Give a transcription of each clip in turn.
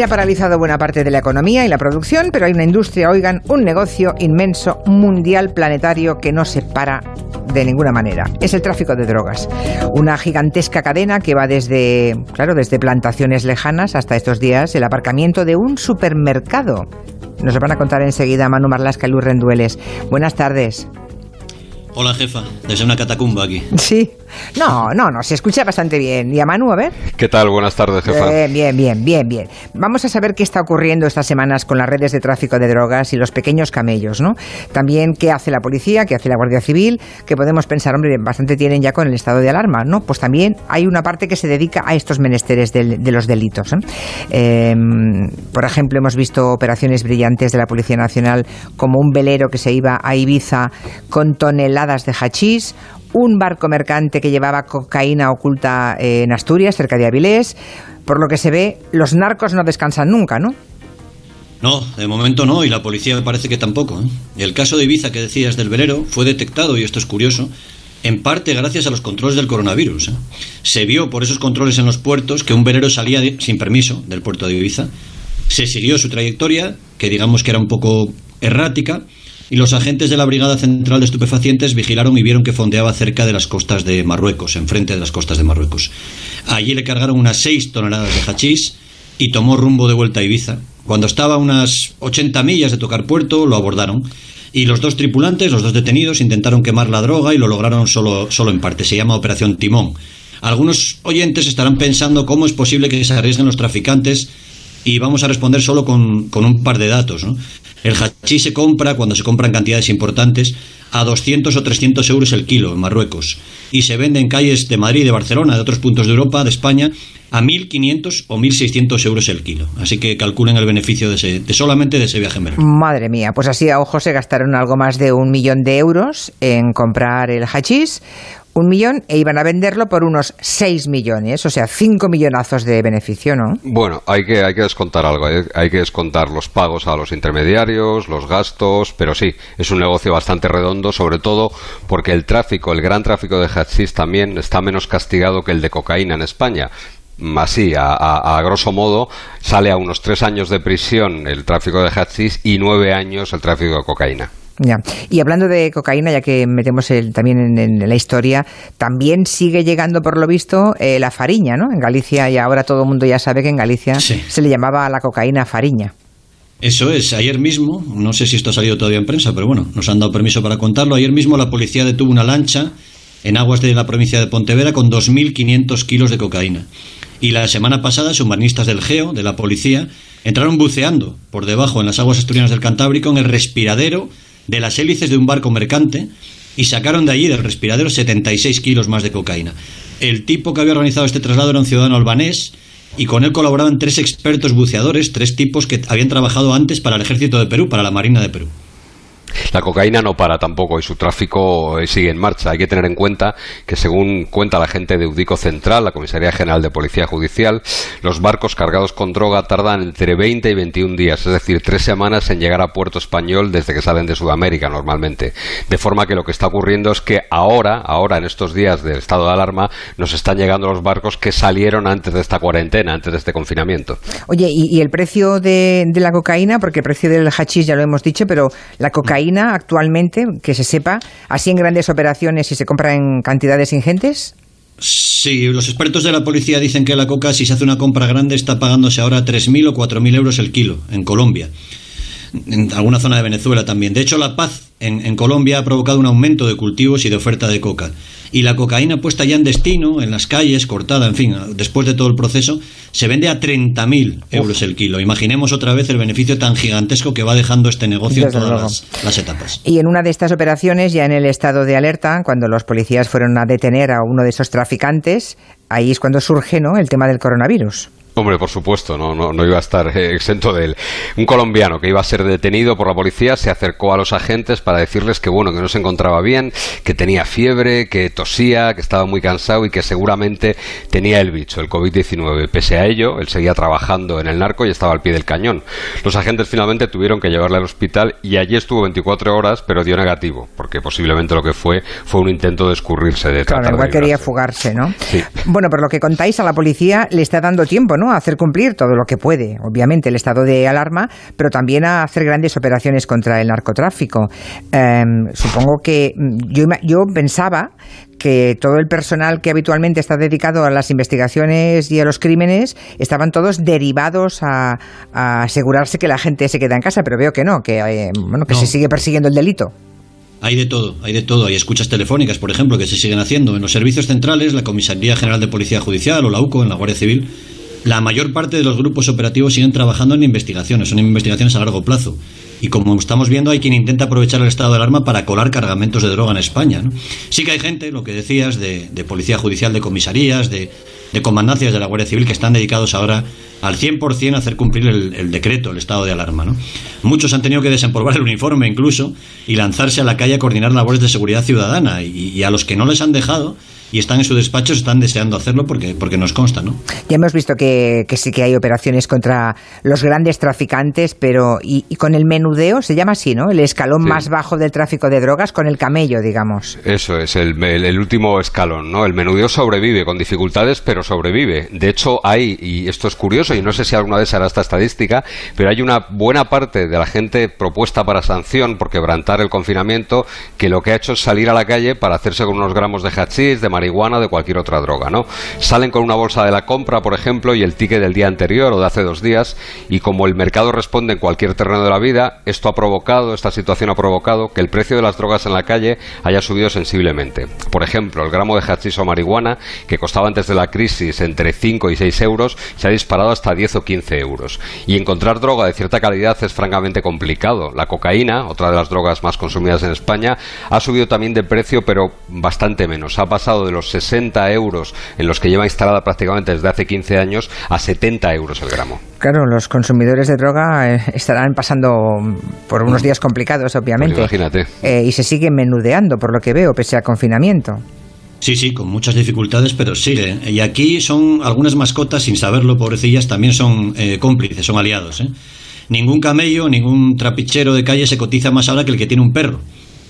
Se ha paralizado buena parte de la economía y la producción, pero hay una industria, oigan, un negocio inmenso, mundial, planetario, que no se para de ninguna manera. Es el tráfico de drogas. Una gigantesca cadena que va desde, claro, desde plantaciones lejanas hasta estos días el aparcamiento de un supermercado. Nos lo van a contar enseguida Manu Marlasca y Luz Rendueles. Buenas tardes. Hola jefa, desde una catacumba aquí. Sí. No, no, no, se escucha bastante bien. ¿Y a Manu, a ver? ¿Qué tal? Buenas tardes, jefa. Bien, bien, bien, bien, bien. Vamos a saber qué está ocurriendo estas semanas con las redes de tráfico de drogas y los pequeños camellos, ¿no? También qué hace la policía, qué hace la Guardia Civil, que podemos pensar, hombre, bastante tienen ya con el estado de alarma, ¿no? Pues también hay una parte que se dedica a estos menesteres de los delitos. ¿eh? Em, por ejemplo, hemos visto operaciones brillantes de la Policía Nacional como un velero que se iba a Ibiza con toneladas de hachís un barco mercante que llevaba cocaína oculta en Asturias, cerca de Avilés. Por lo que se ve, los narcos no descansan nunca, ¿no? No, de momento no, y la policía me parece que tampoco. ¿eh? El caso de Ibiza que decías del velero fue detectado, y esto es curioso, en parte gracias a los controles del coronavirus. ¿eh? Se vio por esos controles en los puertos que un velero salía sin permiso del puerto de Ibiza. Se siguió su trayectoria, que digamos que era un poco errática, y los agentes de la Brigada Central de Estupefacientes vigilaron y vieron que fondeaba cerca de las costas de Marruecos, enfrente de las costas de Marruecos. Allí le cargaron unas 6 toneladas de hachís y tomó rumbo de vuelta a Ibiza. Cuando estaba a unas 80 millas de tocar puerto, lo abordaron. Y los dos tripulantes, los dos detenidos, intentaron quemar la droga y lo lograron solo, solo en parte. Se llama Operación Timón. Algunos oyentes estarán pensando cómo es posible que se arriesguen los traficantes y vamos a responder solo con, con un par de datos. ¿no? El hachís se compra, cuando se compra en cantidades importantes, a 200 o 300 euros el kilo en Marruecos. Y se vende en calles de Madrid, de Barcelona, de otros puntos de Europa, de España, a 1.500 o 1.600 euros el kilo. Así que calculen el beneficio de, ese, de solamente de ese viaje mercado. Madre mía, pues así a ojo se gastaron algo más de un millón de euros en comprar el hachís un millón e iban a venderlo por unos 6 millones, o sea, 5 millonazos de beneficio, ¿no? Bueno, hay que, hay que descontar algo, hay, que descontar los pagos a los intermediarios, los gastos, pero sí, es un negocio bastante redondo, sobre todo porque el tráfico, el gran tráfico de hachís también está menos castigado que el de cocaína en España así, a, a, grosso modo, sale a unos tres años de prisión el tráfico de hachís y nueve años el tráfico de cocaína. Y hablando de cocaína, ya que metemos el, también en, la historia, también sigue llegando, por lo visto, eh, la fariña, ¿no? En Galicia, y ahora todo el mundo ya sabe que en Galicia se le llamaba a la cocaína fariña. Eso es, ayer mismo, no sé si esto ha salido todavía en prensa, pero bueno, nos han dado permiso para contarlo. Ayer mismo la policía detuvo una lancha en aguas de la provincia de Pontevedra con 2.500 kilos de cocaína. Y la semana pasada, submarinistas del GEO, de la policía, entraron buceando por debajo en las aguas asturianas del Cantábrico en el respiradero de las hélices de un barco mercante y sacaron de allí del respiradero 76 kilos más de cocaína. El tipo que había organizado este traslado era un ciudadano albanés y con él colaboraban tres expertos buceadores, tres tipos que habían trabajado antes para el ejército de Perú, para la Marina de Perú. La cocaína no para tampoco y su tráfico eh, sigue en marcha. Hay que tener en cuenta que, según cuenta la gente de Udico Central, la Comisaría General de Policía Judicial, los barcos cargados con droga tardan entre 20 y 21 días, es decir, tres semanas en llegar a puerto español desde que salen de Sudamérica normalmente. De forma que lo que está ocurriendo es que ahora, ahora en estos días del estado de alarma, nos están llegando los barcos que salieron antes de esta cuarentena, antes de este confinamiento. Oye, ¿y, el precio de, de la cocaína? Porque el precio del hachís ya lo hemos dicho, pero la cocaína actualmente, que se sepa, así en grandes operaciones y se compra en cantidades ingentes? Sí, los expertos de la policía dicen que la coca, si se hace una compra grande, está pagándose ahora 3.000 o 4.000 euros el kilo en Colombia. En alguna zona de Venezuela también. De hecho, la paz en Colombia ha provocado un aumento de cultivos y de oferta de coca y la cocaína puesta ya en destino, en las calles, cortada, en fin, después de todo el proceso, se vende a 30.000 euros el kilo. Imaginemos otra vez el beneficio tan gigantesco que va dejando este negocio en todas las, etapas. Y en una de estas operaciones, ya en el estado de alerta, cuando los policías fueron a detener a uno de esos traficantes, ahí es cuando surge ¿no? el tema del coronavirus. Hombre, por supuesto, no, no, no, iba a estar eh, exento de él. Un colombiano que iba a ser detenido por la policía se acercó a los agentes para decirles que bueno, que no se encontraba bien, que tenía fiebre, que tosía, que estaba muy cansado y que seguramente tenía el bicho, el COVID-19. Pese a ello, él seguía trabajando en el narco y estaba al pie del cañón. Los agentes finalmente tuvieron que llevarle al hospital y allí estuvo 24 horas, pero dio negativo, porque posiblemente lo que fue fue un intento de escurrirse de Claro, igual quería fugarse, ¿no? Sí. Bueno, por lo que contáis, a la policía le está dando tiempo, ¿no? A hacer cumplir todo lo que puede, obviamente, el estado de alarma, pero también a hacer grandes operaciones contra el narcotráfico. Em, supongo que mm, yo, yo pensaba que todo el personal que habitualmente está dedicado a las investigaciones y a los crímenes estaban todos derivados a, asegurarse que la gente se queda en casa, pero veo que no, que, eh, bueno, que se sigue persiguiendo el delito. Hay de todo, hay de todo. Hay escuchas telefónicas, por ejemplo, que se siguen haciendo. En los servicios centrales, la Comisaría General de Policía Judicial o la UCO, en la Guardia Civil, la mayor parte de los grupos operativos siguen trabajando en investigaciones, son investigaciones a largo plazo. Y como estamos viendo, hay quien intenta aprovechar el estado de alarma para colar cargamentos de droga en España. Sí que hay gente, lo que decías, de, policía judicial, de comisarías, de, comandancias de la Guardia Civil que están dedicados ahora al 100% a hacer cumplir el, decreto, el estado de alarma. ¿no? Muchos han tenido que desempolvar el uniforme incluso y lanzarse a la calle a coordinar labores de seguridad ciudadana y a los que no les han dejado y están en su despacho, están deseando hacerlo porque, porque nos consta, ¿no? Ya hemos visto que, que sí que hay operaciones contra los grandes traficantes, pero y, con el menudeo, se llama así, ¿no? El escalón más bajo del tráfico de drogas con el camello, digamos. Eso es, el, el, último escalón, ¿no? El menudeo sobrevive con dificultades, pero sobrevive. De hecho, hay, y esto es curioso, y no sé si alguna vez hará esta estadística, pero hay una buena parte de la gente propuesta para sanción por quebrantar el confinamiento que lo que ha hecho es salir a la calle para hacerse con unos gramos de hachís, de marihuana de cualquier otra droga, ¿no? Salen con una bolsa de la compra, por ejemplo, y el ticket del día anterior o de hace dos días, y como el mercado responde en cualquier terreno de la vida, esto ha provocado, esta situación ha provocado que el precio de las drogas en la calle haya subido sensiblemente. Por ejemplo, el gramo de hachís o marihuana, que costaba antes de la crisis entre 5 y 6 euros, se ha disparado hasta 10 o 15 euros. Y encontrar droga de cierta calidad es francamente complicado. La cocaína, otra de las drogas más consumidas en España, ha subido también de precio, pero bastante menos. Ha pasado de los 60 euros en los que lleva instalada prácticamente desde hace 15 años a 70 euros el gramo. Claro, los consumidores de droga eh, estarán pasando por unos días complicados, obviamente. Pues imagínate. Eh, y se siguen menudeando, por lo que veo, pese a confinamiento. Sí, sí, con muchas dificultades, pero sigue. Y aquí son algunas mascotas, sin saberlo, pobrecillas, también son eh, cómplices, son aliados. Ningún camello, ningún trapichero de calle se cotiza más ahora que el que tiene un perro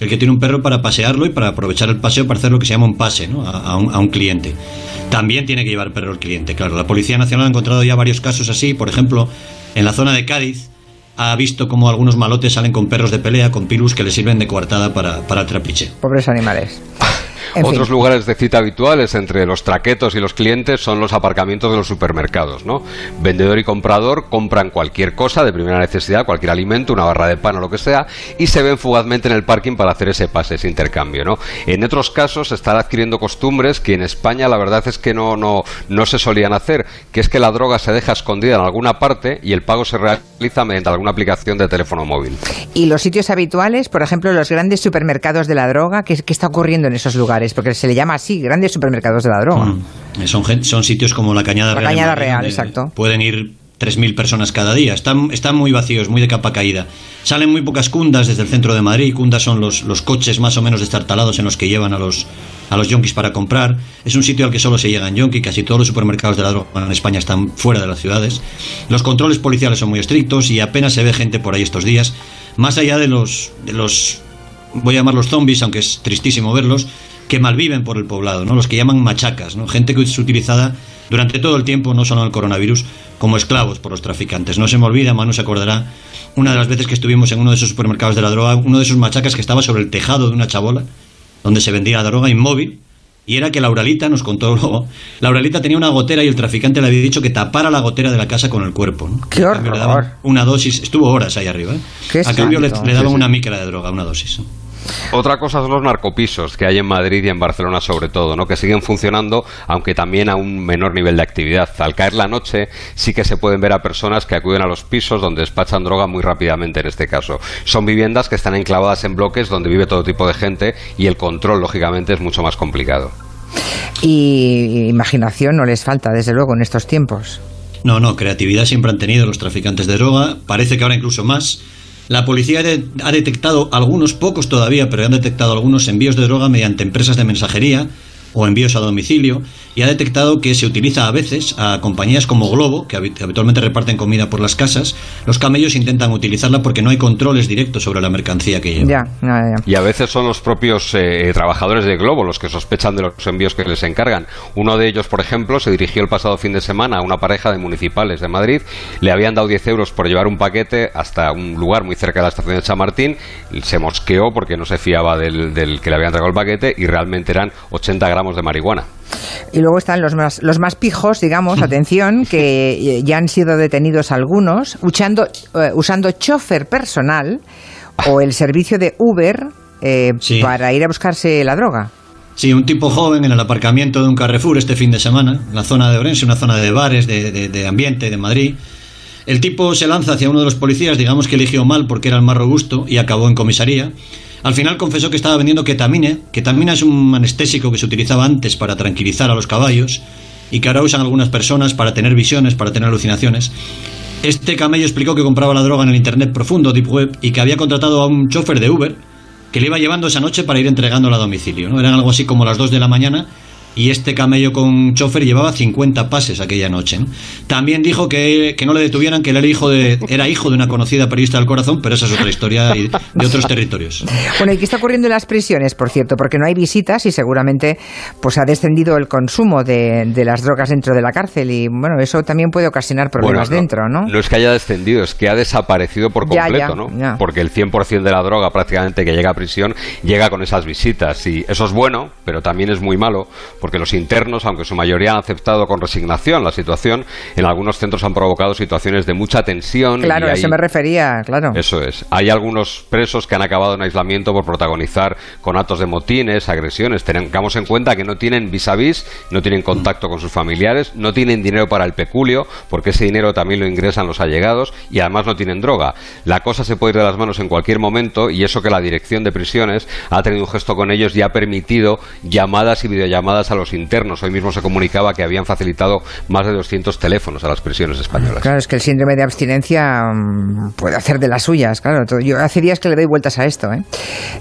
el que tiene un perro para pasearlo y para aprovechar el paseo para hacer lo que se llama un pase ¿no? a, un, cliente. También tiene que llevar perro el cliente, claro. La Policía Nacional ha encontrado ya varios casos así, por ejemplo, en la zona de Cádiz ha visto cómo algunos malotes salen con perros de pelea, con pilus que le sirven de coartada para, para el trapiche. Pobres animales. Otros lugares de cita habituales entre los traquetos y los clientes son los aparcamientos de los supermercados, ¿no? Vendedor y comprador compran cualquier cosa de primera necesidad, cualquier alimento, una barra de pan o lo que sea, y se ven fugazmente en el parking para hacer ese pase, ese intercambio, ¿no? En otros casos se están adquiriendo costumbres que en España la verdad es que no, no, no se solían hacer, que es que la droga se deja escondida en alguna parte y el pago se realiza mediante alguna aplicación de teléfono móvil. ¿Y los sitios habituales, por ejemplo, los grandes supermercados de la droga, qué, qué está ocurriendo en esos lugares? Porque se le llama así, grandes supermercados de la droga. Mm. Son, son sitios como la Cañada la Real. Cañada Real, exacto. Pueden ir 3.000 personas cada día. Están, están muy vacíos, muy de capa caída. Salen muy pocas cundas desde el centro de Madrid. Cundas son los, los coches más o menos destartalados en los que llevan a los, a los yonkis para comprar. Es un sitio al que solo se llega en yonki. Casi todos los supermercados de la droga en España están fuera de las ciudades. Los controles policiales son muy estrictos y apenas se ve gente por ahí estos días. Más allá de los, de los voy a llamarlos zombies, aunque es tristísimo verlos, que malviven por el poblado, ¿no? los que llaman machacas, ¿no? gente que es utilizada durante todo el tiempo, no solo en el coronavirus, como esclavos por los traficantes. No se me olvida, Manu se acordará, una de las veces que estuvimos en uno de esos supermercados de la droga, uno de esos machacas que estaba sobre el tejado de una chabola, donde se vendía la droga inmóvil, y era que Lauralita nos contó luego, Lauralita tenía una gotera y el traficante le había dicho que tapara la gotera de la casa con el cuerpo. ¿no? ¡Qué horror! una dosis, estuvo horas ahí arriba. ¿eh? A cambio le, le, daban una micra de droga, una dosis. Otra cosa son los narcopisos que hay en Madrid y en Barcelona sobre todo, ¿no? que siguen funcionando, aunque también a un menor nivel de actividad. Al caer la noche sí que se pueden ver a personas que acuden a los pisos donde despachan droga muy rápidamente en este caso. Son viviendas que están enclavadas en bloques donde vive todo tipo de gente y el control, lógicamente, es mucho más complicado. Y imaginación no les falta, desde luego, en estos tiempos. No, no, creatividad siempre han tenido los traficantes de droga, parece que ahora incluso más la policía ha detectado algunos, pocos todavía, pero han detectado algunos envíos de droga mediante empresas de mensajería o envíos a domicilio y ha detectado que se utiliza a veces a compañías como Globo, que habitualmente reparten comida por las casas. Los camellos intentan utilizarla porque no hay controles directos sobre la mercancía que llevan. Y a veces son los propios eh, trabajadores de Globo los que sospechan de los envíos que les encargan. Uno de ellos, por ejemplo, se dirigió el pasado fin de semana a una pareja de municipales de Madrid. Le habían dado 10 euros por llevar un paquete hasta un lugar muy cerca de la estación de Chamartín. Se mosqueó porque no se fiaba del, del que le habían entregado el paquete y realmente eran 80 gramos de marihuana. Y luego están los más, los más pijos, digamos, atención, que ya han sido detenidos algunos, usando, eh, usando chofer personal o el servicio de Uber eh, para ir a buscarse la droga. Sí, un tipo joven en el aparcamiento de un Carrefour este fin de semana, en la zona de Orense, una zona de bares, de, de ambiente, de Madrid. El tipo se lanza hacia uno de los policías, digamos que eligió mal porque era el más robusto y acabó en comisaría. Al final confesó que estaba vendiendo ketamine. Ketamina es un anestésico que se utilizaba antes para tranquilizar a los caballos y que ahora usan algunas personas para tener visiones, para tener alucinaciones. Este camello explicó que compraba la droga en el Internet profundo, Deep Web, y que había contratado a un chofer de Uber que le iba llevando esa noche para ir entregándola a domicilio. ¿no? Eran algo así como las 2 de la mañana y este camello con chofer llevaba 50 pases aquella noche. También dijo que, no le detuvieran, que él era hijo, de, era hijo de una conocida periodista del corazón, pero esa es otra historia de otros territorios. Bueno, ¿y qué está ocurriendo en las prisiones, por cierto? Porque no hay visitas y seguramente pues ha descendido el consumo de, las drogas dentro de la cárcel y bueno, eso también puede ocasionar problemas dentro, ¿no? No es que haya descendido, es que ha desaparecido por completo, ¿no? Porque el 100% de la droga prácticamente que llega a prisión llega con esas visitas y eso es bueno, pero también es muy malo porque los internos, aunque su mayoría han aceptado con resignación la situación, en algunos centros han provocado situaciones de mucha tensión. Claro, a eso me refería, claro. Eso es. Hay algunos presos que han acabado en aislamiento por protagonizar con actos de motines, agresiones. Tengamos en cuenta que no tienen vis a vis, no tienen contacto con sus familiares, no tienen dinero para el peculio, porque ese dinero también lo ingresan los allegados y además no tienen droga. La cosa se puede ir de las manos en cualquier momento y eso que la dirección de prisiones ha tenido un gesto con ellos y ha permitido llamadas y videollamadas a los internos. Hoy mismo se comunicaba que habían facilitado más de 200 teléfonos a las prisiones españolas. Claro, es que el síndrome de abstinencia mm, puede hacer de las suyas, claro. Yo hace días que le doy vueltas a esto. ¿eh?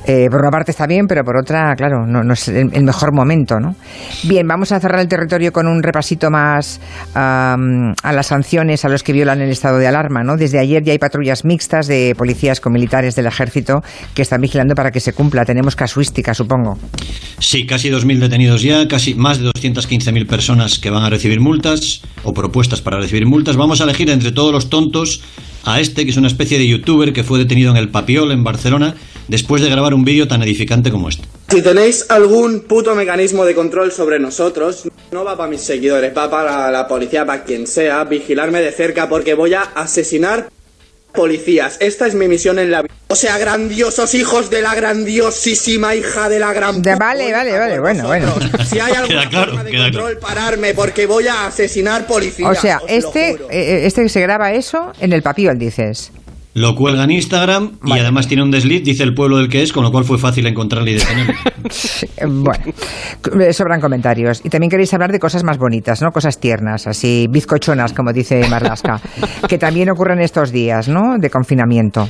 Eh, por una parte está bien, pero por otra, claro, no, es el, mejor momento. ¿no? Bien, vamos a cerrar el territorio con un repasito más a las sanciones a los que violan el estado de alarma. ¿no? Desde ayer ya hay patrullas mixtas de policías con militares del ejército que están vigilando para que se cumpla. Tenemos casuística, supongo. Sí, casi 2.000 detenidos ya, casi más de 215.000 personas que van a recibir multas o propuestas para recibir multas. Vamos a elegir entre todos los tontos a este, que es una especie de youtuber que fue detenido en el Papiol, en Barcelona, después de grabar un vídeo tan edificante como este. Si tenéis algún puto mecanismo de control sobre nosotros, no va para mis seguidores, va para la policía, para quien sea, vigilarme de cerca porque voy a asesinar policías. Esta es mi misión en la vida. O sea, grandiosos hijos de la grandiosísima hija de la gran... De, vale, vale, vale, bueno, bueno. Si hay alguna forma de control, pararme, porque voy a asesinar policías. O sea, este, eh, este que se graba eso en el papiol, dices. Lo cuelga en Instagram y además tiene un desliz, dice el pueblo del que es, con lo cual fue fácil encontrarle y detenerle. bueno, sobran comentarios. Y también queréis hablar de cosas más bonitas, ¿no? Cosas tiernas, así bizcochonas, como dice Marlasca, que también ocurren estos días, ¿no? De confinamiento.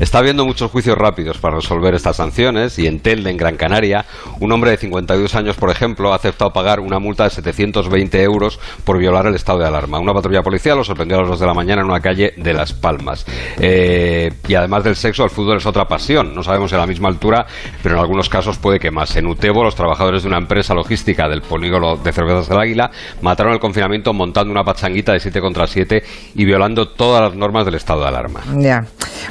Está habiendo muchos juicios rápidos para resolver estas sanciones y en Telde, en Gran Canaria, un hombre de 52 años, por ejemplo, ha aceptado pagar una multa de 720 euros por violar el estado de alarma. Una patrulla policial lo sorprendió a las 2 de la mañana en una calle de Las Palmas. Eh, y además del sexo, el fútbol es otra pasión. No sabemos en la misma altura, pero en algunos casos puede que más. En Utebo, los trabajadores de una empresa logística del polígono de cervezas del Águila mataron el confinamiento montando una pachanguita de 7 contra 7 y violando todas las normas del estado de alarma. Ya.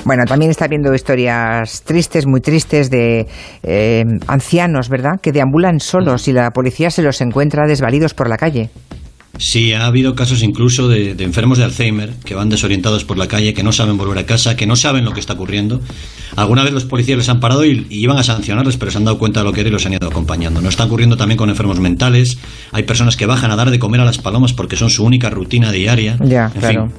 Bueno, también está viendo historias tristes, muy tristes, de eh, ancianos, ¿verdad?, que deambulan solos y la policía se los encuentra desvalidos por la calle. Sí, ha habido casos incluso de, enfermos de Alzheimer que van desorientados por la calle, que no saben volver a casa, que no saben lo que está ocurriendo. Alguna vez los policías les han parado y, iban a sancionarles, pero se han dado cuenta de lo que era y los han ido acompañando. No está ocurriendo también con enfermos mentales. Hay personas que bajan a dar de comer a las palomas porque son su única rutina diaria. Ya, claro.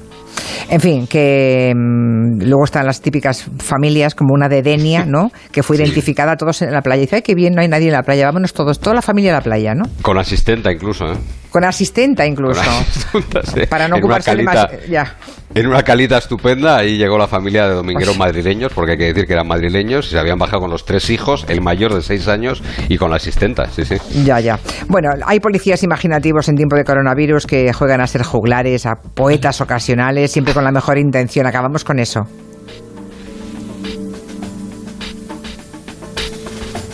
En fin, que mm, luego están las típicas familias como una de Denia, ¿no? Que fue identificada a todos en la playa. Y dice, ay, qué bien, no hay nadie en la playa, vámonos todos, toda la familia a la playa, ¿no? Con asistenta incluso, ¿eh? Con asistenta incluso. Para no ocuparse de más. Ya. En una calita estupenda, ahí llegó la familia de domingueros madrileños, porque hay que decir que eran madrileños, y se habían bajado con los tres hijos, el mayor de seis años y con la asistenta, sí, sí. Ya, ya. Bueno, hay policías imaginativos en tiempo de coronavirus que juegan a ser juglares, a poetas ocasionales, siempre con la mejor intención. Acabamos con eso.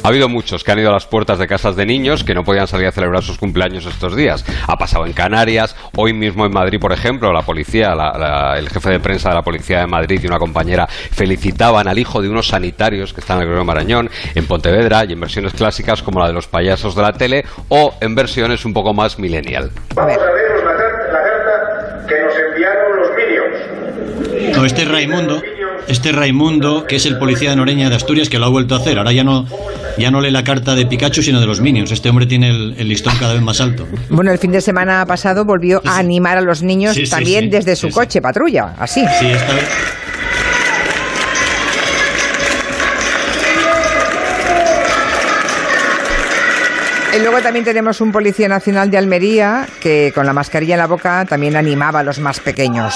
Ha habido muchos que han ido a las puertas de casas de niños que no podían salir a celebrar sus cumpleaños estos días. Ha pasado en Canarias, hoy mismo en Madrid, por ejemplo, la policía, el jefe de prensa de la policía de Madrid y una compañera felicitaban al hijo de unos sanitarios que están en el Gregorio Marañón, en Pontevedra y en versiones clásicas como la de los payasos de la tele o en versiones un poco más millennial. Vamos a ver la carta, que nos enviaron los Minions. No, este Raimundo, este Raimundo, que es el policía de Noreña de Asturias, que lo ha vuelto a hacer. Ahora ya no, ya no lee la carta de Pikachu, sino de los Minions. Este hombre tiene el, listón cada vez más alto. Bueno, el fin de semana pasado volvió a animar a los niños también desde su coche, patrulla, así. Sí, esta vez. Y luego también tenemos un policía nacional de Almería que con la mascarilla en la boca también animaba a los más pequeños.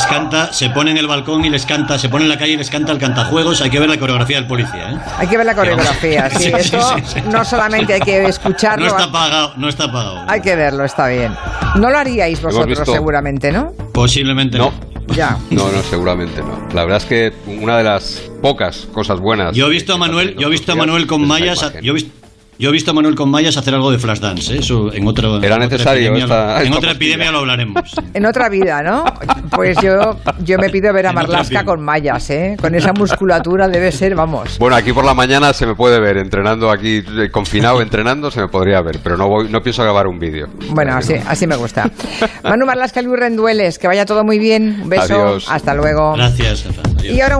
Les canta, se pone en el balcón y les canta, se pone en la calle y les canta el cantajuegos. Hay que ver la coreografía del policía. ¿eh? Hay que ver la coreografía, sí. eso no solamente hay que escucharlo. No está pagado, no está pagado. Hay que verlo, está bien. No lo haríais vosotros seguramente, ¿no? Posiblemente no. Ya. No, no, seguramente no. La verdad es que una de las pocas cosas buenas. Yo he visto a Manuel, yo he visto a Manuel con mallas, yo he visto yo he visto a Manuel con mallas hacer algo de flash dance, ¿eh? eso en otra Era necesario epidemia, en otra epidemia lo hablaremos. En otra vida, ¿no? Pues yo yo me pido ver a Marlaska con mallas, ¿eh? Con esa musculatura debe ser, vamos. Bueno, aquí por la mañana se me puede ver entrenando aquí eh, confinado entrenando se me podría ver, pero no voy no pienso grabar un vídeo. Bueno, así así me gusta. Manu Marlaska Luis Rendueles, que vaya todo muy bien. Un beso. Adiós. Hasta luego. Gracias, Rafa. Y ahora